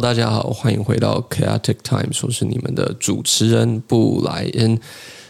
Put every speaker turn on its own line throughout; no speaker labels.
大家好，欢迎回到 Chaotic Time，我是你们的主持人布莱恩。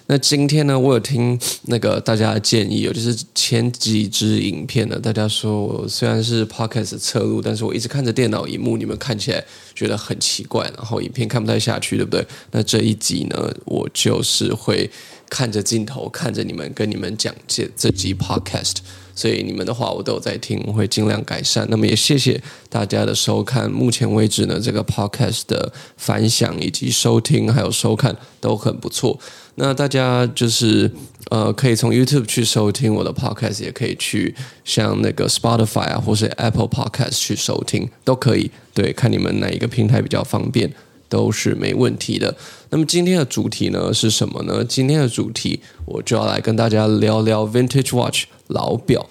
那今天呢，我有听那个大家的建议，有就是前几支影片呢，大家说我虽然是 Podcast 侧录，但是我一直看着电脑荧幕，你们看起来觉得很奇怪，然后影片看不太下去，对不对？那这一集呢，我就是会看着镜头，看着你们，跟你们讲这这集 Podcast。所以你们的话我都有在听，我会尽量改善。那么也谢谢大家的收看，目前为止呢，这个 podcast 的反响以及收听还有收看都很不错。那大家就是呃，可以从 YouTube 去收听我的 podcast，也可以去像那个 Spotify 啊，或是 Apple Podcast 去收听，都可以。对，看你们哪一个平台比较方便。都是没问题的。那么今天的主题呢是什么呢？今天的主题我就要来跟大家聊聊 Vintage Watch 老表。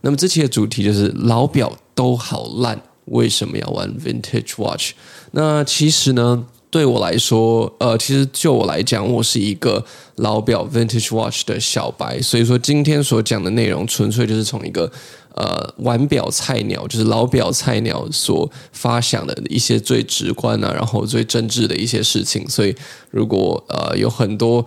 那么这期的主题就是老表都好烂，为什么要玩 Vintage Watch？那其实呢，对我来说，呃，其实就我来讲，我是一个老表 Vintage Watch 的小白，所以说今天所讲的内容纯粹就是从一个。呃，玩表菜鸟就是老表菜鸟所发想的一些最直观啊，然后最真挚的一些事情。所以，如果呃有很多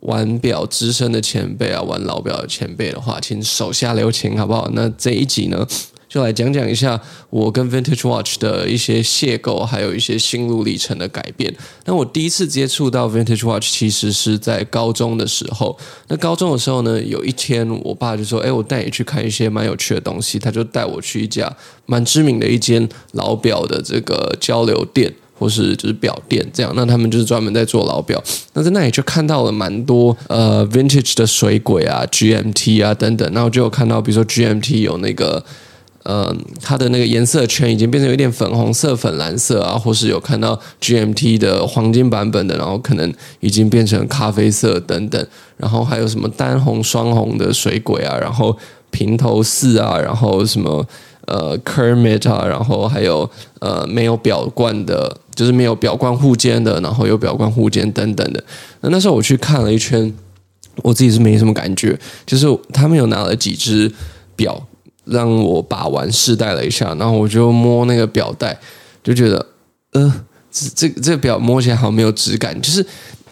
玩表资深的前辈啊，玩老表的前辈的话，请手下留情，好不好？那这一集呢，就来讲讲一下我跟 Vintage Watch 的一些邂逅，还有一些心路历程的改变。那我第一次接触到 Vintage Watch，其实是在高中的时候。那高中的时候呢，有一天我爸就说：“哎，我带你去看一些蛮有趣的东西。”他就带我去一家蛮知名的一间老表的这个交流店，或是就是表店这样。那他们就是专门在做老表。那在那里就看到了蛮多呃 Vintage 的水鬼啊、GMT 啊等等。然后就有看到，比如说 GMT 有那个。呃，它的那个颜色圈已经变成有点粉红色、粉蓝色啊，或是有看到 GMT 的黄金版本的，然后可能已经变成咖啡色等等，然后还有什么单红、双红的水鬼啊，然后平头四啊，然后什么呃 Kermit 啊，然后还有呃没有表冠的，就是没有表冠护肩的，然后有表冠护肩等等的。那那时候我去看了一圈，我自己是没什么感觉，就是他们有拿了几只表。让我把玩试戴了一下，然后我就摸那个表带，就觉得，呃，这这这个表摸起来好没有质感。就是，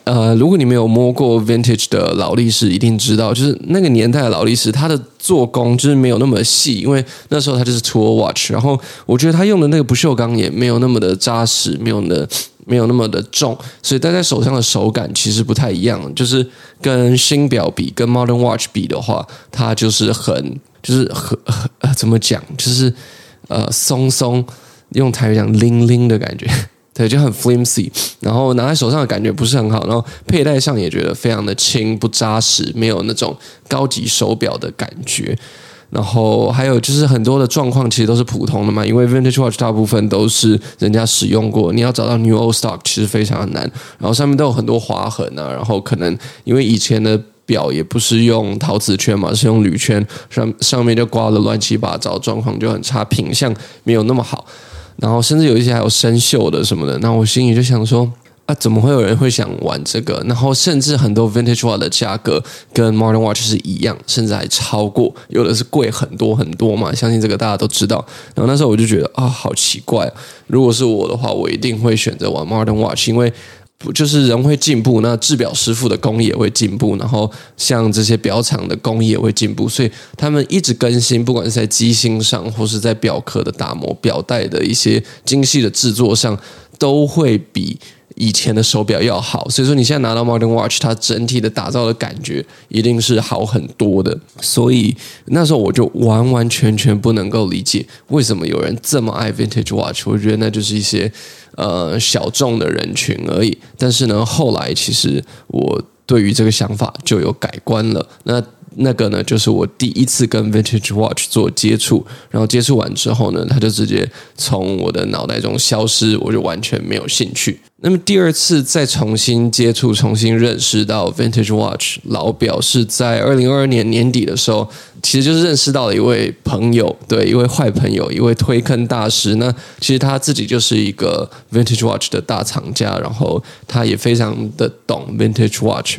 呃，如果你没有摸过 Vintage 的劳力士，一定知道，就是那个年代的劳力士，它的做工就是没有那么细，因为那时候它就是 Tour Watch。然后我觉得它用的那个不锈钢也没有那么的扎实，没有的没有那么的重，所以戴在手上的手感其实不太一样。就是跟新表比，跟 Modern Watch 比的话，它就是很。就是很很呃，怎么讲？就是呃，松松，用台语讲拎拎的感觉，对，就很 flimsy。然后拿在手上的感觉不是很好，然后佩戴上也觉得非常的轻，不扎实，没有那种高级手表的感觉。然后还有就是很多的状况其实都是普通的嘛，因为 Vintage Watch 大部分都是人家使用过，你要找到 New Old Stock 其实非常的难。然后上面都有很多划痕啊，然后可能因为以前的。表也不是用陶瓷圈嘛，是用铝圈，上上面就刮了乱七八糟，状况就很差，品相没有那么好，然后甚至有一些还有生锈的什么的。那我心里就想说啊，怎么会有人会想玩这个？然后甚至很多 Vintage Watch 的价格跟 Modern Watch 是一样，甚至还超过，有的是贵很多很多嘛。相信这个大家都知道。然后那时候我就觉得啊，好奇怪。如果是我的话，我一定会选择玩 Modern Watch，因为。就是人会进步，那制表师傅的工艺也会进步，然后像这些表厂的工艺也会进步，所以他们一直更新，不管是在机芯上，或是在表壳的打磨、表带的一些精细的制作上，都会比以前的手表要好。所以说，你现在拿到 Modern Watch，它整体的打造的感觉一定是好很多的。所以那时候我就完完全全不能够理解，为什么有人这么爱 Vintage Watch。我觉得那就是一些。呃，小众的人群而已。但是呢，后来其实我对于这个想法就有改观了。那那个呢，就是我第一次跟 Vintage Watch 做接触，然后接触完之后呢，它就直接从我的脑袋中消失，我就完全没有兴趣。那么第二次再重新接触、重新认识到 Vintage Watch 老表，是在二零二二年年底的时候，其实就是认识到了一位朋友，对，一位坏朋友，一位推坑大师。那其实他自己就是一个 Vintage Watch 的大藏家，然后他也非常的懂 Vintage Watch。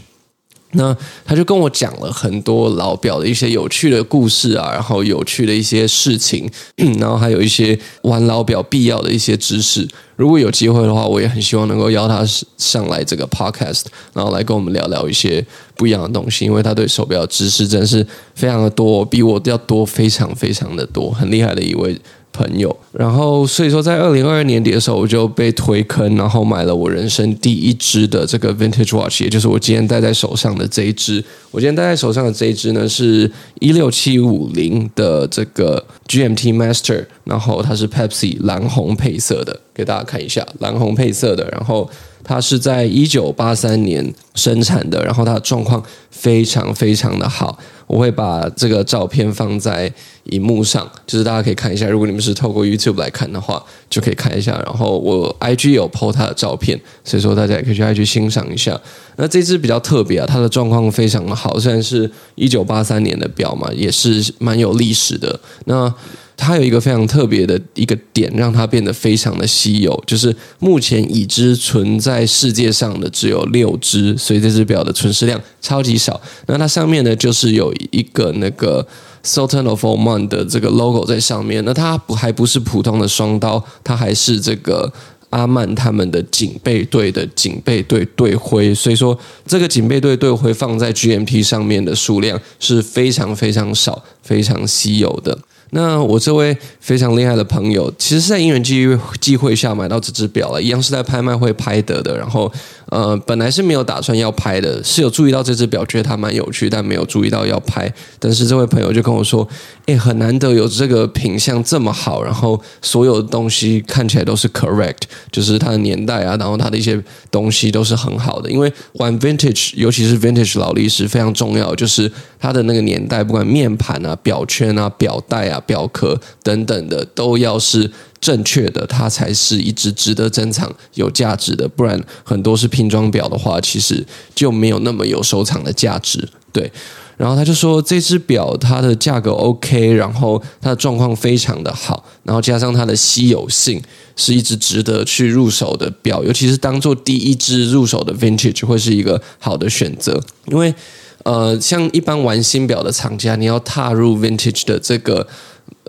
那他就跟我讲了很多老表的一些有趣的故事啊，然后有趣的一些事情，然后还有一些玩老表必要的一些知识。如果有机会的话，我也很希望能够邀他上来这个 podcast，然后来跟我们聊聊一些不一样的东西，因为他对手表知识真是非常的多，比我要多非常非常的多，很厉害的一位。朋友，然后所以说，在二零二二年底的时候，我就被推坑，然后买了我人生第一支的这个 Vintage Watch，也就是我今天戴在手上的这一支。我今天戴在手上的这一支呢，是一六七五零的这个 GMT Master，然后它是 Pepsi 蓝红配色的，给大家看一下，蓝红配色的，然后。它是在一九八三年生产的，然后它的状况非常非常的好。我会把这个照片放在荧幕上，就是大家可以看一下。如果你们是透过 YouTube 来看的话，就可以看一下。然后我 IG 有 po 它的照片，所以说大家也可以去 IG 欣赏一下。那这只比较特别啊，它的状况非常的好，虽然是一九八三年的表嘛，也是蛮有历史的。那它有一个非常特别的一个点，让它变得非常的稀有，就是目前已知存在世界上的只有六只，所以这只表的存世量超级少。那它上面呢，就是有一个那个 Sultan of Oman 的这个 logo 在上面。那它不还不是普通的双刀，它还是这个阿曼他们的警备队的警备队队徽。所以说，这个警备队队徽放在 GMP 上面的数量是非常非常少、非常稀有的。那我这位非常厉害的朋友，其实是在因缘机机会下买到这只表了，一样是在拍卖会拍得的。然后，呃，本来是没有打算要拍的，是有注意到这只表，觉得它蛮有趣，但没有注意到要拍。但是这位朋友就跟我说：“诶，很难得有这个品相这么好，然后所有的东西看起来都是 correct，就是它的年代啊，然后它的一些东西都是很好的。因为玩 vintage，尤其是 vintage 劳力士非常重要，就是它的那个年代，不管面盘啊、表圈啊、表带啊。”表壳等等的都要是正确的，它才是一只值得珍藏、有价值的。不然，很多是拼装表的话，其实就没有那么有收藏的价值。对，然后他就说这只表它的价格 OK，然后它的状况非常的好，然后加上它的稀有性，是一只值得去入手的表，尤其是当做第一只入手的 Vintage 会是一个好的选择，因为呃，像一般玩新表的厂家，你要踏入 Vintage 的这个。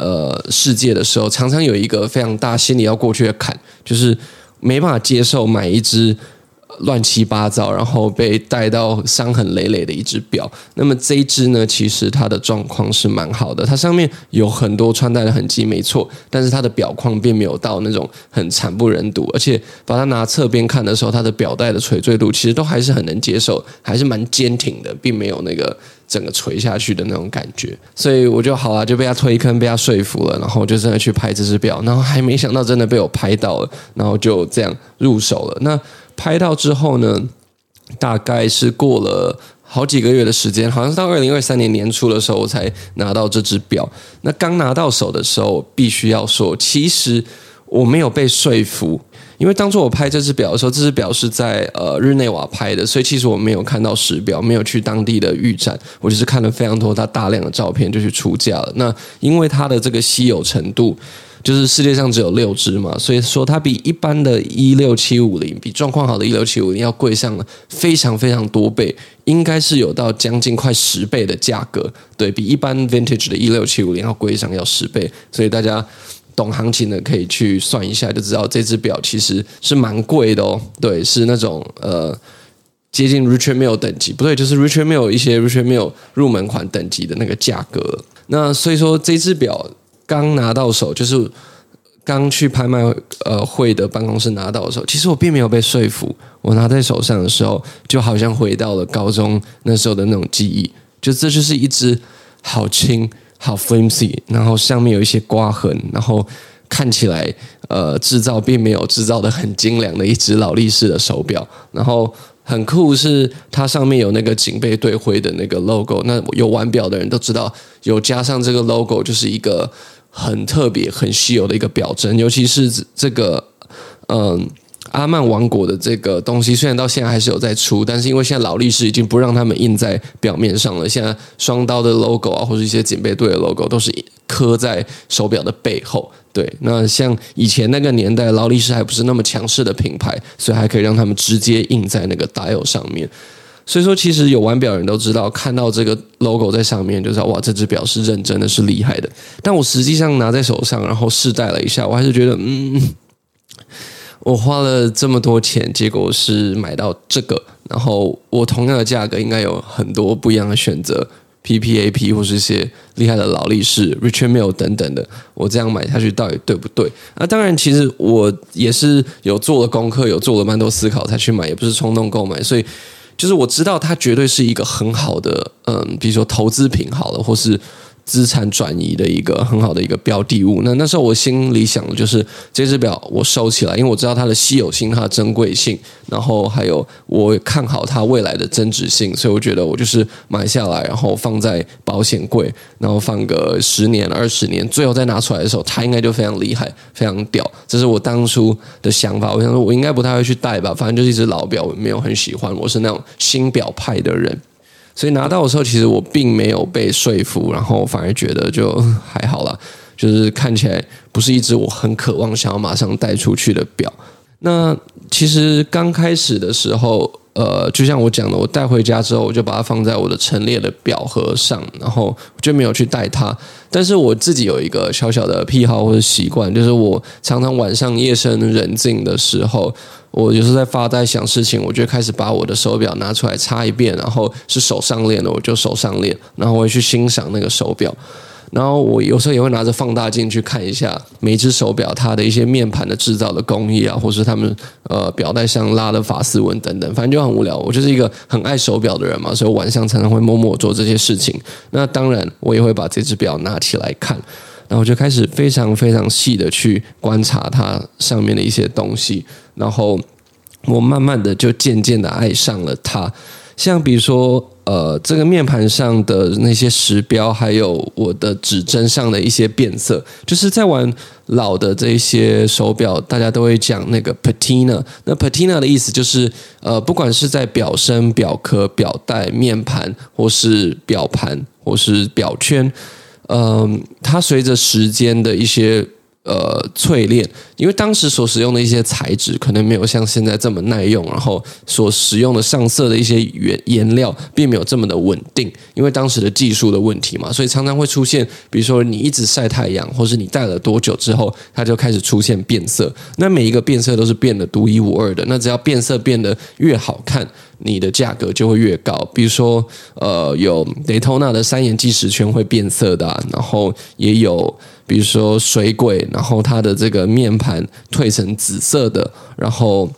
呃，世界的时候，常常有一个非常大心理要过去的坎，就是没办法接受买一只乱七八糟，然后被带到伤痕累累的一只表。那么这一只呢，其实它的状况是蛮好的，它上面有很多穿戴的痕迹，没错，但是它的表框并没有到那种很惨不忍睹，而且把它拿侧边看的时候，它的表带的垂坠度其实都还是很能接受，还是蛮坚挺的，并没有那个。整个垂下去的那种感觉，所以我就好啊，就被他推坑，被他说服了，然后就真的去拍这只表，然后还没想到真的被我拍到了，然后就这样入手了。那拍到之后呢，大概是过了好几个月的时间，好像是到二零二三年年初的时候，我才拿到这只表。那刚拿到手的时候，必须要说，其实我没有被说服。因为当初我拍这只表的时候，这只表是在呃日内瓦拍的，所以其实我没有看到实表，没有去当地的预展，我就是看了非常多它大量的照片就去出价了。那因为它的这个稀有程度，就是世界上只有六只嘛，所以说它比一般的一六七五零，比状况好的一六七五零要贵上了非常非常多倍，应该是有到将近快十倍的价格，对，比一般 vintage 的一六七五零要贵上要十倍，所以大家。懂行情的可以去算一下，就知道这只表其实是蛮贵的哦。对，是那种呃接近 Richard Mill 等级，不对，就是 Richard Mill 一些 Richard Mill 入门款等级的那个价格。那所以说这只表刚拿到手，就是刚去拍卖呃会的办公室拿到的时候，其实我并没有被说服。我拿在手上的时候，就好像回到了高中那时候的那种记忆，就这就是一只好轻。好 flimsy，然后上面有一些刮痕，然后看起来呃制造并没有制造的很精良的一只劳力士的手表，然后很酷是它上面有那个警备队徽的那个 logo，那有玩表的人都知道，有加上这个 logo 就是一个很特别、很稀有的一个表针，尤其是这个嗯。阿曼王国的这个东西虽然到现在还是有在出，但是因为现在劳力士已经不让他们印在表面上了。现在双刀的 logo 啊，或者一些警备队的 logo 都是刻在手表的背后。对，那像以前那个年代，劳力士还不是那么强势的品牌，所以还可以让他们直接印在那个 dial 上面。所以说，其实有玩表人都知道，看到这个 logo 在上面，就知道哇，这只表是认真的，是厉害的。但我实际上拿在手上，然后试戴了一下，我还是觉得，嗯，我花了这么多钱，结果是买到这个，然后我同样的价格，应该有很多不一样的选择，PPAP 或是一些厉害的劳力士、Richard Mille 等等的，我这样买下去到底对不对？那当然，其实我也是有做了功课，有做了蛮多思考才去买，也不是冲动购买，所以。就是我知道它绝对是一个很好的，嗯，比如说投资品好了，或是。资产转移的一个很好的一个标的物。那那时候我心里想的就是这只表我收起来，因为我知道它的稀有性、它的珍贵性，然后还有我看好它未来的增值性，所以我觉得我就是买下来，然后放在保险柜，然后放个十年、二十年，最后再拿出来的时候，它应该就非常厉害、非常屌。这是我当初的想法。我想说，我应该不太会去戴吧，反正就是一只老表，我没有很喜欢。我是那种新表派的人。所以拿到的时候，其实我并没有被说服，然后反而觉得就还好啦，就是看起来不是一只我很渴望想要马上带出去的表。那其实刚开始的时候，呃，就像我讲的，我带回家之后，我就把它放在我的陈列的表盒上，然后就没有去带它。但是我自己有一个小小的癖好或者习惯，就是我常常晚上夜深人静的时候。我就是在发呆想事情，我就开始把我的手表拿出来擦一遍，然后是手上链的，我就手上链，然后我会去欣赏那个手表，然后我有时候也会拿着放大镜去看一下每一只手表它的一些面盘的制造的工艺啊，或是他们呃表带上拉的发丝纹等等，反正就很无聊。我就是一个很爱手表的人嘛，所以晚上常常会默默做这些事情。那当然，我也会把这只表拿起来看。然后就开始非常非常细的去观察它上面的一些东西，然后我慢慢的就渐渐的爱上了它。像比如说，呃，这个面盘上的那些时标，还有我的指针上的一些变色，就是在玩老的这些手表，大家都会讲那个 patina。那 patina 的意思就是，呃，不管是在表身、表壳、表带、面盘，或是表盘，或是表圈。嗯，它随着时间的一些呃淬炼，因为当时所使用的一些材质可能没有像现在这么耐用，然后所使用的上色的一些原颜料并没有这么的稳定，因为当时的技术的问题嘛，所以常常会出现，比如说你一直晒太阳，或是你戴了多久之后，它就开始出现变色。那每一个变色都是变得独一无二的，那只要变色变得越好看。你的价格就会越高，比如说，呃，有 Daytona 的三眼计时圈会变色的，然后也有，比如说水鬼，然后它的这个面盘褪成紫色的，然后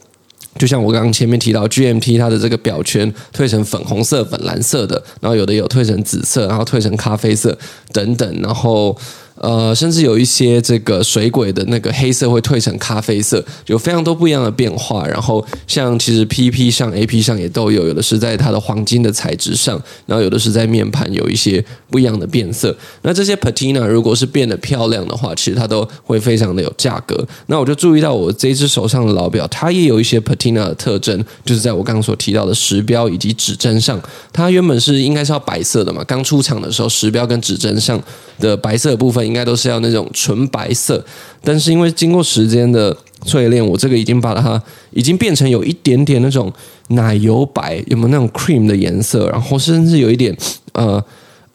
就像我刚刚前面提到 GMT 它的这个表圈褪成粉红色、粉蓝色的，然后有的有褪成紫色，然后褪成咖啡色等等，然后。呃，甚至有一些这个水鬼的那个黑色会褪成咖啡色，有非常多不一样的变化。然后像其实 PP 上、AP 上也都有，有的是在它的黄金的材质上，然后有的是在面盘有一些不一样的变色。那这些 Patina 如果是变得漂亮的话，其实它都会非常的有价格。那我就注意到我这只手上的老表，它也有一些 Patina 的特征，就是在我刚刚所提到的时标以及指针上，它原本是应该是要白色的嘛，刚出厂的时候时标跟指针上的白色部分。应该都是要那种纯白色，但是因为经过时间的淬炼，我这个已经把它已经变成有一点点那种奶油白，有没有那种 cream 的颜色？然后甚至有一点呃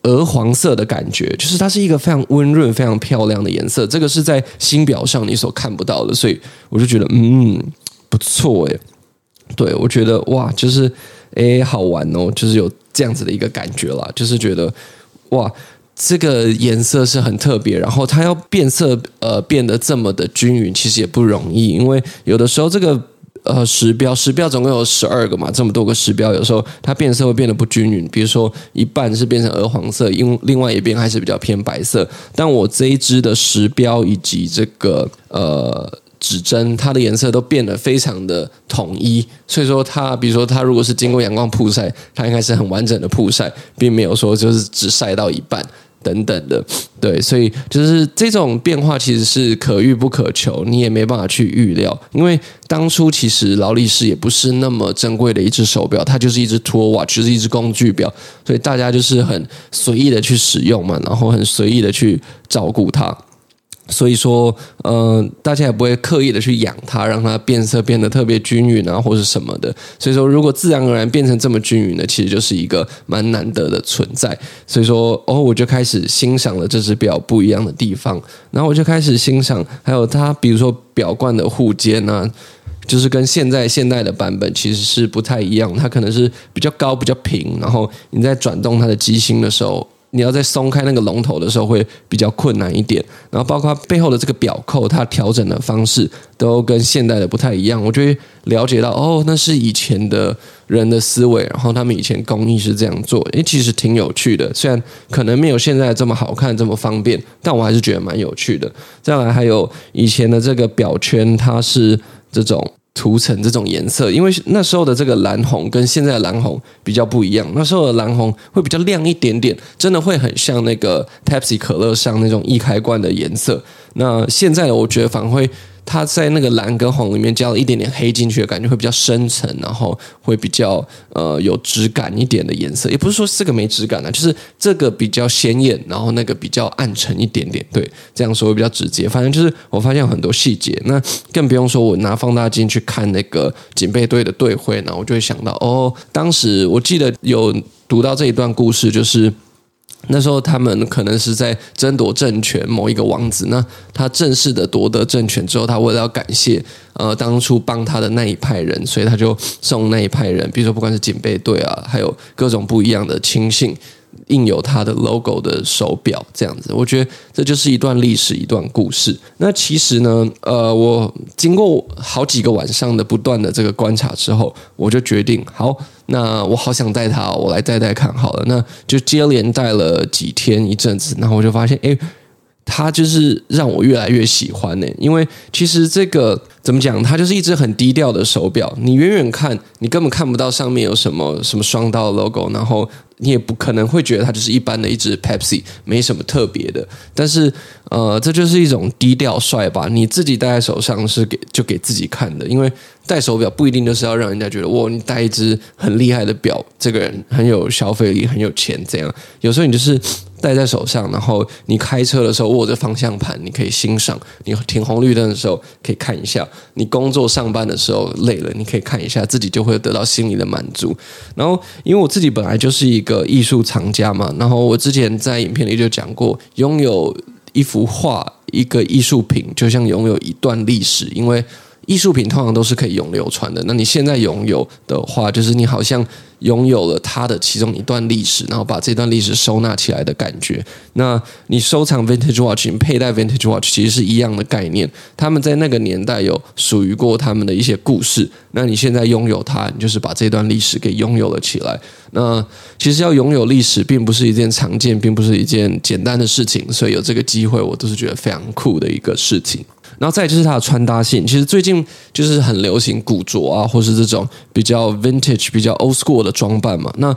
鹅黄色的感觉，就是它是一个非常温润、非常漂亮的颜色。这个是在新表上你所看不到的，所以我就觉得嗯不错诶。对，我觉得哇，就是诶好玩哦，就是有这样子的一个感觉啦，就是觉得哇。这个颜色是很特别，然后它要变色，呃，变得这么的均匀，其实也不容易，因为有的时候这个呃时标，时标总共有十二个嘛，这么多个时标，有时候它变色会变得不均匀，比如说一半是变成鹅黄色，因另外一边还是比较偏白色。但我这一支的时标以及这个呃。指针它的颜色都变得非常的统一，所以说它，比如说它如果是经过阳光曝晒，它应该是很完整的曝晒，并没有说就是只晒到一半等等的，对，所以就是这种变化其实是可遇不可求，你也没办法去预料，因为当初其实劳力士也不是那么珍贵的一只手表，它就是一只 tour watch，就是一只工具表，所以大家就是很随意的去使用嘛，然后很随意的去照顾它。所以说，呃，大家也不会刻意的去养它，让它变色变得特别均匀啊，或是什么的。所以说，如果自然而然变成这么均匀的，其实就是一个蛮难得的存在。所以说，哦，我就开始欣赏了这只表不一样的地方，然后我就开始欣赏，还有它，比如说表冠的护肩啊，就是跟现在现代的版本其实是不太一样，它可能是比较高、比较平，然后你在转动它的机芯的时候。你要在松开那个龙头的时候会比较困难一点，然后包括背后的这个表扣，它调整的方式都跟现代的不太一样。我就会了解到，哦，那是以前的人的思维，然后他们以前工艺是这样做，诶，其实挺有趣的。虽然可能没有现在这么好看、这么方便，但我还是觉得蛮有趣的。再来还有以前的这个表圈，它是这种。涂层这种颜色，因为那时候的这个蓝红跟现在的蓝红比较不一样。那时候的蓝红会比较亮一点点，真的会很像那个 Pepsi 可乐上那种易开罐的颜色。那现在我觉得反而会。它在那个蓝跟红里面加了一点点黑进去的感觉会比较深沉，然后会比较呃有质感一点的颜色，也不是说这个没质感啊，就是这个比较鲜艳，然后那个比较暗沉一点点，对，这样说会比较直接。反正就是我发现有很多细节，那更不用说我拿放大镜去看那个警备队的队徽，然后我就会想到哦，当时我记得有读到这一段故事，就是。那时候他们可能是在争夺政权，某一个王子，那他正式的夺得政权之后，他为了要感谢呃当初帮他的那一派人，所以他就送那一派人，比如说不管是警备队啊，还有各种不一样的亲信。印有它的 logo 的手表，这样子，我觉得这就是一段历史，一段故事。那其实呢，呃，我经过好几个晚上的不断的这个观察之后，我就决定，好，那我好想戴它，我来戴戴看好了。那就接连戴了几天一阵子，然后我就发现，诶，它就是让我越来越喜欢呢。因为其实这个怎么讲，它就是一只很低调的手表，你远远看，你根本看不到上面有什么什么双刀 logo，然后。你也不可能会觉得它就是一般的一支 Pepsi，没什么特别的。但是，呃，这就是一种低调帅吧。你自己戴在手上是给就给自己看的，因为戴手表不一定就是要让人家觉得哇，你戴一只很厉害的表，这个人很有消费力，很有钱。这样有时候你就是。戴在手上，然后你开车的时候握着方向盘，你可以欣赏；你停红绿灯的时候可以看一下；你工作上班的时候累了，你可以看一下，自己就会得到心里的满足。然后，因为我自己本来就是一个艺术藏家嘛，然后我之前在影片里就讲过，拥有一幅画、一个艺术品，就像拥有一段历史，因为艺术品通常都是可以永流传的。那你现在拥有的话，就是你好像。拥有了它的其中一段历史，然后把这段历史收纳起来的感觉。那你收藏 Vintage Watch，你佩戴 Vintage Watch，其实是一样的概念。他们在那个年代有属于过他们的一些故事。那你现在拥有它，你就是把这段历史给拥有了起来。那其实要拥有历史，并不是一件常见，并不是一件简单的事情。所以有这个机会，我都是觉得非常酷的一个事情。然后再就是它的穿搭性，其实最近就是很流行古着啊，或是这种比较 vintage、比较 old school 的装扮嘛。那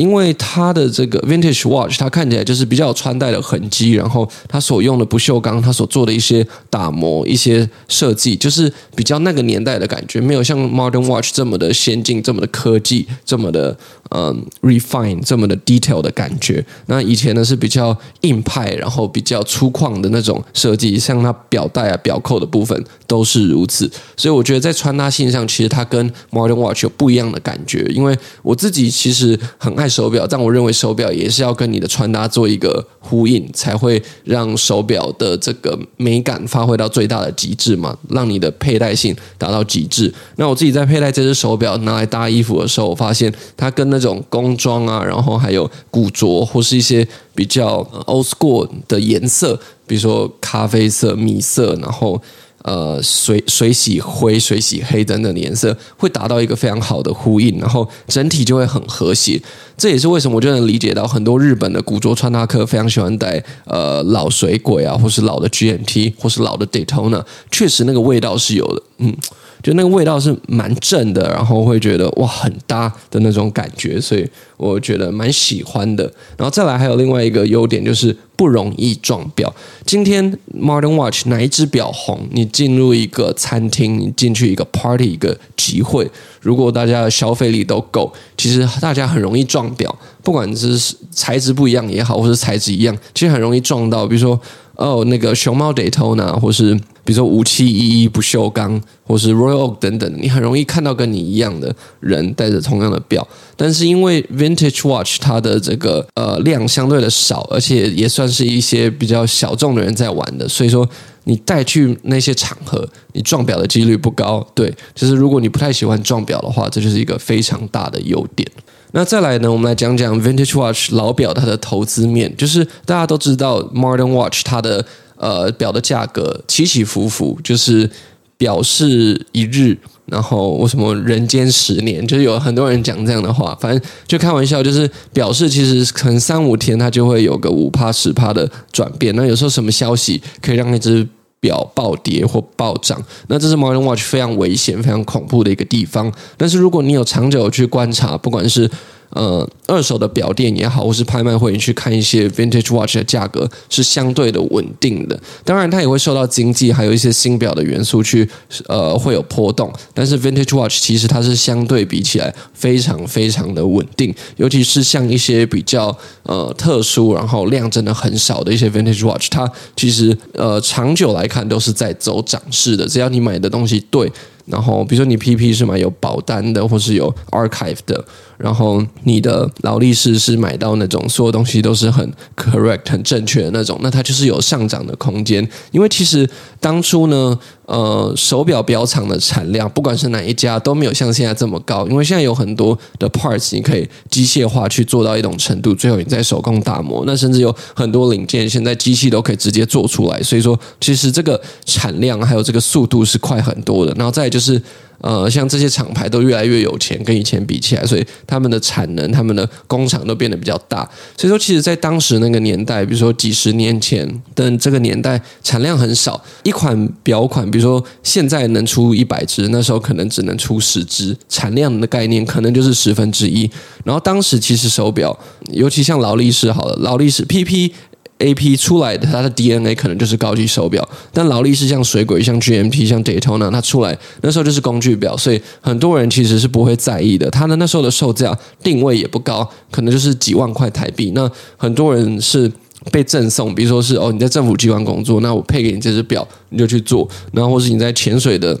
因为它的这个 vintage watch，它看起来就是比较有穿戴的痕迹，然后它所用的不锈钢，它所做的一些打磨、一些设计，就是比较那个年代的感觉，没有像 modern watch 这么的先进、这么的科技、这么的嗯 refine、这么的 detail 的感觉。那以前呢是比较硬派，然后比较粗犷的那种设计，像它表带啊、表扣的部分都是如此。所以我觉得在穿搭性上，其实它跟 modern watch 有不一样的感觉。因为我自己其实很爱手表，但我认为手表也是要跟你的穿搭做一个呼应，才会让手表的这个美感发挥到最大的极致嘛，让你的佩戴性达到极致。那我自己在佩戴这只手表拿来搭衣服的时候，我发现它跟那种工装啊，然后还有古着或是一些比较 old school 的颜色，比如说咖啡色、米色，然后。呃，水水洗灰、水洗黑等等的颜色会达到一个非常好的呼应，然后整体就会很和谐。这也是为什么我就能理解到很多日本的古着穿搭客非常喜欢戴呃老水鬼啊，或是老的 GMT，或是老的 Daytona，确实那个味道是有的，嗯。就那个味道是蛮正的，然后会觉得哇很搭的那种感觉，所以我觉得蛮喜欢的。然后再来还有另外一个优点就是不容易撞表。今天 Modern Watch 哪一只表红，你进入一个餐厅，你进去一个 party 一个集会，如果大家的消费力都够，其实大家很容易撞表，不管是材质不一样也好，或是材质一样，其实很容易撞到。比如说。哦，那个熊猫 Daytona，或是比如说五七一一不锈钢，或是 Royal Oak 等等，你很容易看到跟你一样的人戴着同样的表。但是因为 Vintage Watch 它的这个呃量相对的少，而且也算是一些比较小众的人在玩的，所以说你带去那些场合，你撞表的几率不高。对，就是如果你不太喜欢撞表的话，这就是一个非常大的优点。那再来呢，我们来讲讲 Vintage Watch 老表它的投资面。就是大家都知道 Modern Watch 它的呃表的价格起起伏伏，就是表示一日，然后为什么人间十年？就是有很多人讲这样的话，反正就开玩笑，就是表示其实可能三五天它就会有个五趴十趴的转变。那有时候什么消息可以让那只表暴跌或暴涨，那这是 Morning Watch 非常危险、非常恐怖的一个地方。但是如果你有长久去观察，不管是呃，二手的表店也好，或是拍卖会，你去看一些 vintage watch 的价格是相对的稳定的。当然，它也会受到经济还有一些新表的元素去呃会有波动。但是 vintage watch 其实它是相对比起来非常非常的稳定，尤其是像一些比较呃特殊，然后量真的很少的一些 vintage watch，它其实呃长久来看都是在走涨势的。只要你买的东西对。然后，比如说你 PP 是买有保单的，或是有 archive 的，然后你的劳力士是买到那种所有东西都是很 correct、很正确的那种，那它就是有上涨的空间。因为其实当初呢，呃，手表表厂的产量，不管是哪一家，都没有像现在这么高。因为现在有很多的 parts，你可以机械化去做到一种程度，最后你再手工打磨。那甚至有很多零件，现在机器都可以直接做出来。所以说，其实这个产量还有这个速度是快很多的。然后再就是。呃，像这些厂牌都越来越有钱，跟以前比起来，所以他们的产能、他们的工厂都变得比较大。所以说，其实，在当时那个年代，比如说几十年前的这个年代，产量很少，一款表款，比如说现在能出一百只，那时候可能只能出十只，产量的概念可能就是十分之一。然后当时其实手表，尤其像劳力士好了，劳力士 PP。A P 出来的，它的 D N A 可能就是高级手表，但劳力士像水鬼、像 G M T、像 Daytona，它出来那时候就是工具表，所以很多人其实是不会在意的。它的那时候的售价定位也不高，可能就是几万块台币。那很多人是被赠送，比如说是哦，你在政府机关工作，那我配给你这只表，你就去做，然后或是你在潜水的。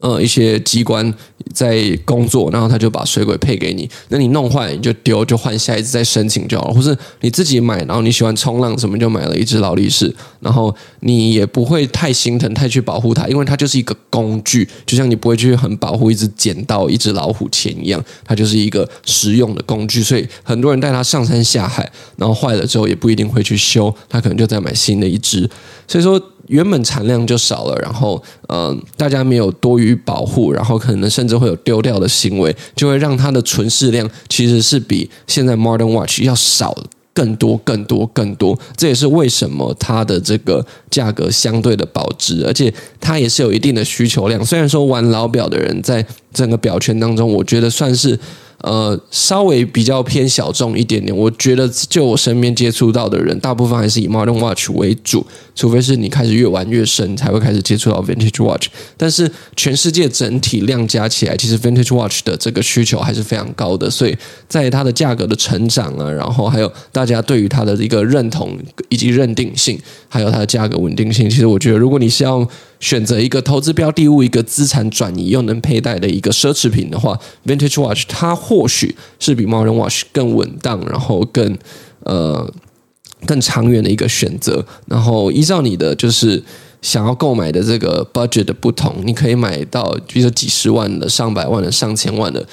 呃，一些机关在工作，然后他就把水鬼配给你，那你弄坏你就丢，就换下一次再申请就好了。或是你自己买，然后你喜欢冲浪什么，就买了一只劳力士，然后你也不会太心疼，太去保护它，因为它就是一个工具，就像你不会去很保护一只剪刀、一只老虎钳一样，它就是一个实用的工具。所以很多人带它上山下海，然后坏了之后也不一定会去修，他可能就再买新的一只。所以说。原本产量就少了，然后嗯、大家没有多余保护，然后可能甚至会有丢掉的行为，就会让它的存世量其实是比现在 Modern Watch 要少更多、更多、更多。这也是为什么它的这个价格相对的保值，而且它也是有一定的需求量。虽然说玩老表的人在整个表圈当中，我觉得算是。呃，稍微比较偏小众一点点。我觉得，就我身边接触到的人，大部分还是以 Modern Watch 为主，除非是你开始越玩越深，才会开始接触到 Vintage Watch。但是，全世界整体量加起来，其实 Vintage Watch 的这个需求还是非常高的。所以，在它的价格的成长啊，然后还有大家对于它的一个认同以及认定性，还有它的价格稳定性，其实我觉得，如果你是要选择一个投资标的物，一个资产转移又能佩戴的一个奢侈品的话，Vintage Watch 它或许是比 Modern Watch 更稳当，然后更呃更长远的一个选择。然后依照你的就是想要购买的这个 budget 的不同，你可以买到比如说几十万的、上百万的、上千万的。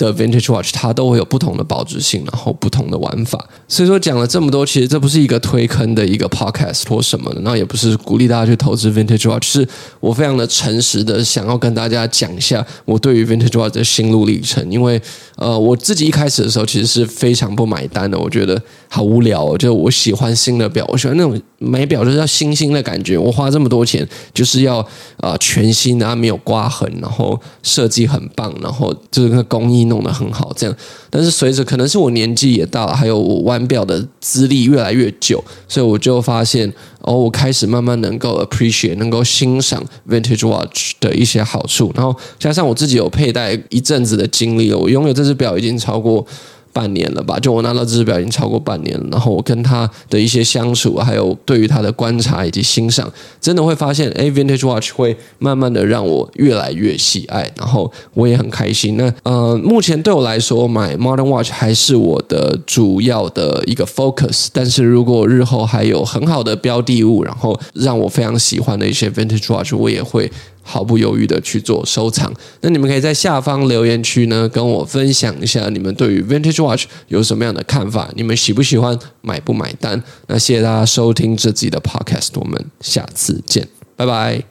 的 Vintage Watch 它都会有不同的保值性，然后不同的玩法。所以说讲了这么多，其实这不是一个推坑的一个 podcast 或什么的，然后也不是鼓励大家去投资 Vintage Watch，是我非常的诚实的想要跟大家讲一下我对于 Vintage Watch 的心路历程。因为呃，我自己一开始的时候其实是非常不买单的，我觉得好无聊哦，就我喜欢新的表，我喜欢那种买表就是要新新的感觉。我花这么多钱就是要啊、全新的，它没有刮痕，然后设计很棒，然后就是那个工艺。弄得很好，这样。但是随着可能是我年纪也大了，还有我玩表的资历越来越久，所以我就发现，哦，我开始慢慢能够 appreciate，能够欣赏 vintage watch 的一些好处。然后加上我自己有佩戴一阵子的经历了，我拥有这只表已经超过半年了吧，就我拿到这只表已经超过半年。然后我跟他的一些相处，还有对于他的观察以及欣赏，真的会发现，哎，Vintage Watch 会慢慢的让我越来越喜爱，然后我也很开心。那呃，目前对我来说，买 Modern Watch 还是我的主要的一个 focus。但是如果日后还有很好的标的物，然后让我非常喜欢的一些 Vintage Watch，我也会。毫不犹豫的去做收藏，那你们可以在下方留言区呢，跟我分享一下你们对于 Vintage Watch 有什么样的看法，你们喜不喜欢，买不买单？那谢谢大家收听这期的 Podcast，我们下次见，拜拜。